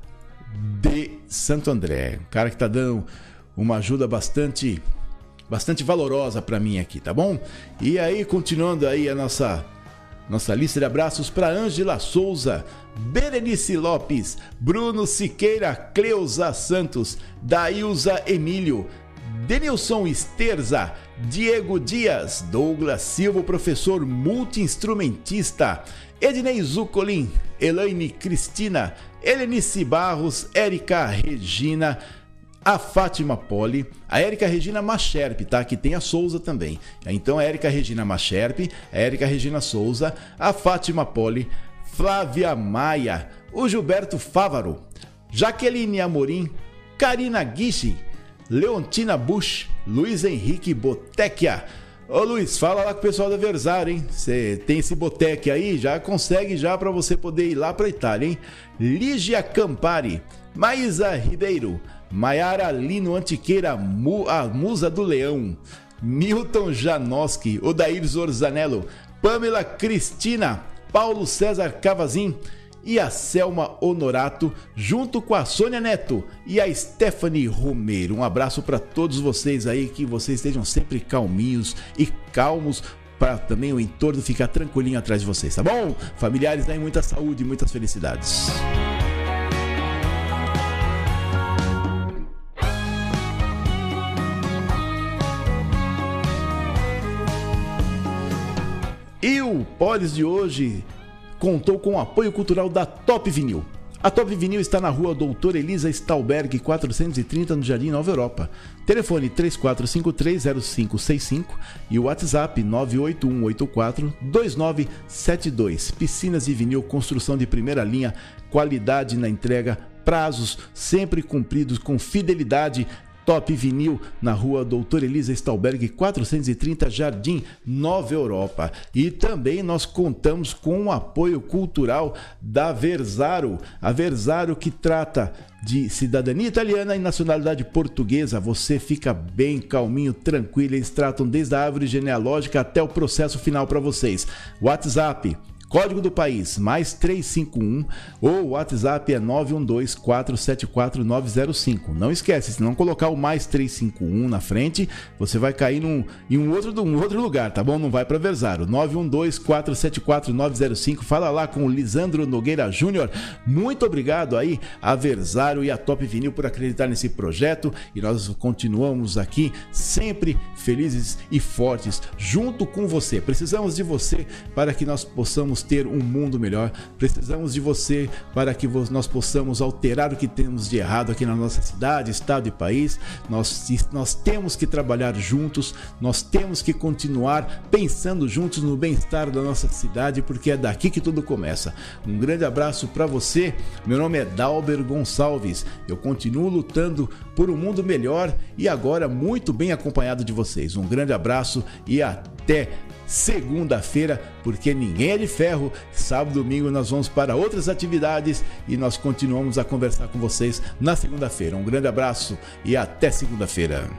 de Santo André. Um cara que tá dando uma ajuda bastante bastante valorosa para mim aqui, tá bom? E aí, continuando aí a nossa nossa lista de abraços para Ângela Souza, Berenice Lopes, Bruno Siqueira, Cleusa Santos, Dailza Emílio, Denilson Esterza, Diego Dias, Douglas Silva, professor multiinstrumentista, Ednei Zucolin, Elaine Cristina, Helenice Barros, Érica Regina, a Fátima Poli, a Érica Regina Macherpe, tá? Que tem a Souza também. Então a Érica Regina Macherpe, a Érica Regina Souza, a Fátima Poli, Flávia Maia, o Gilberto Fávaro, Jaqueline Amorim, Karina Guichi, Leontina Bush, Luiz Henrique Botecchia, Ô Luiz, fala lá com o pessoal da Versar, hein? Você tem esse boteque aí, já consegue já para você poder ir lá para Itália, hein? Lígia Campari, Maísa Ribeiro, Maiara Lino Antiqueira, Mu, a Musa do Leão, Milton Janoski, Odair Zorzanello, Pamela Cristina, Paulo César Cavazin, e a Selma Honorato, junto com a Sônia Neto e a Stephanie Romero. Um abraço para todos vocês aí, que vocês estejam sempre calminhos e calmos para também o entorno ficar tranquilinho atrás de vocês, tá bom? Familiares, aí muita saúde e muitas felicidades. E o Polis de hoje contou com o apoio cultural da Top Vinil. A Top Vinil está na rua Doutora Elisa Stalberg, 430, no Jardim Nova Europa. Telefone 34530565 e o WhatsApp 981842972. Piscinas e vinil, construção de primeira linha, qualidade na entrega, prazos sempre cumpridos com fidelidade Top Vinil, na rua Doutor Elisa Stalberg, 430 Jardim, Nova Europa. E também nós contamos com o apoio cultural da Versaro, a Versaro que trata de cidadania italiana e nacionalidade portuguesa. Você fica bem calminho, tranquilo. Eles tratam desde a árvore genealógica até o processo final para vocês. WhatsApp Código do país, mais 351 ou o WhatsApp é 912-474-905. Não esquece, se não colocar o mais 351 na frente, você vai cair num, em um outro, um outro lugar, tá bom? Não vai para Versaro. 912-474-905. Fala lá com o Lisandro Nogueira Júnior. Muito obrigado aí a Versaro e a Top Vinil por acreditar nesse projeto e nós continuamos aqui sempre felizes e fortes junto com você. Precisamos de você para que nós possamos Ter um mundo melhor, precisamos de você para que nós possamos alterar o que temos de errado aqui na nossa cidade, estado e país. Nós, nós temos que trabalhar juntos, nós temos que continuar pensando juntos no bem-estar da nossa cidade, porque é daqui que tudo começa. Um grande abraço para você. Meu nome é Dalber Gonçalves. Eu continuo lutando por um mundo melhor e agora muito bem acompanhado de vocês. Um grande abraço e até segunda-feira, porque ninguém é de ferro. Sábado e domingo nós vamos para outras atividades e nós continuamos a conversar com vocês na segunda-feira. Um grande abraço e até segunda-feira.